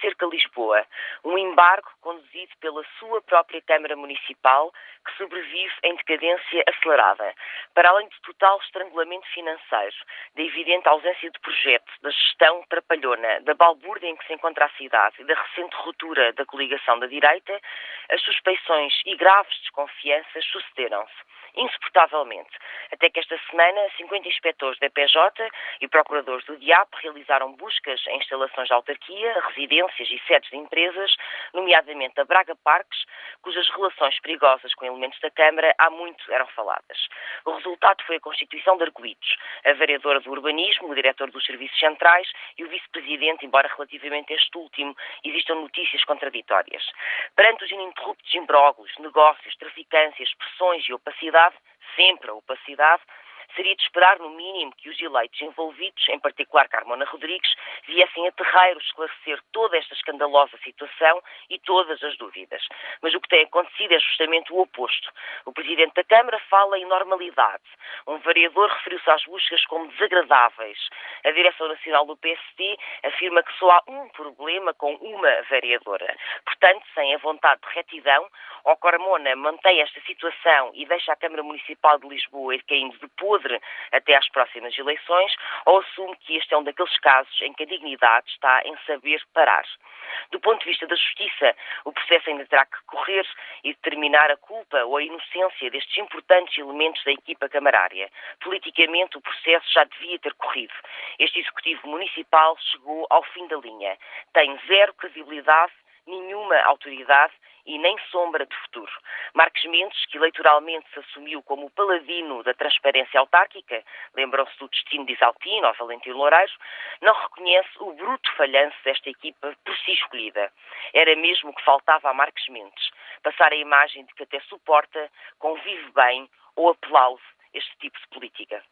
Há um cerco a Lisboa, um embargo conduzido pela sua própria Câmara Municipal que sobrevive em decadência acelerada. Para além de total estrangulamento financeiro, da evidente ausência de projeto, da gestão trapalhona, da balbúrdia em que se encontra a cidade e da recente ruptura da coligação da direita, as suspeições e graves desconfianças sucederam-se insuportavelmente. Até que esta semana, 50 inspectores da PJ e procuradores do DIAP realizaram buscas em instalações de autarquia, residências e sedes de empresas, nomeadamente a Braga Parques, cujas relações perigosas com elementos da Câmara há muito eram faladas. O resultado foi a constituição de arguídos. A vereadora do Urbanismo, o diretor dos Serviços Centrais e o vice-presidente, embora relativamente este último existam notícias contraditórias. Perante os ininterruptos imbróglios, negócios, traficâncias, pressões e opacidade, sempre a opacidade, seria de esperar, no mínimo, que os eleitos envolvidos, em particular Carmona Rodrigues, viessem a terreiro esclarecer toda esta escandalosa situação e todas as dúvidas. Mas o que tem acontecido é justamente o oposto. O Presidente da Câmara fala em normalidade. Um vereador referiu-se às buscas como desagradáveis. A Direção Nacional do PSD afirma que só há um problema com uma vereadora. Portanto, sem a vontade de retidão, ou Carmona mantém esta situação e deixa a Câmara Municipal de Lisboa ir caindo de podre até às próximas eleições, ou assume que este é um daqueles casos em que a dignidade está em saber parar. Do ponto de vista da justiça, o processo ainda terá que correr e determinar a culpa ou a inocência destes importantes elementos da equipa camarária. Politicamente, o processo já devia ter corrido. Este executivo municipal chegou ao fim da linha. Tem zero credibilidade nenhuma autoridade e nem sombra de futuro. Marques Mendes, que eleitoralmente se assumiu como o paladino da transparência autárquica, lembram-se do destino de Isaltino ou Valentim Loureiro, não reconhece o bruto falhanço desta equipa por si escolhida. Era mesmo o que faltava a Marques Mendes, passar a imagem de que até suporta, convive bem ou aplaude este tipo de política.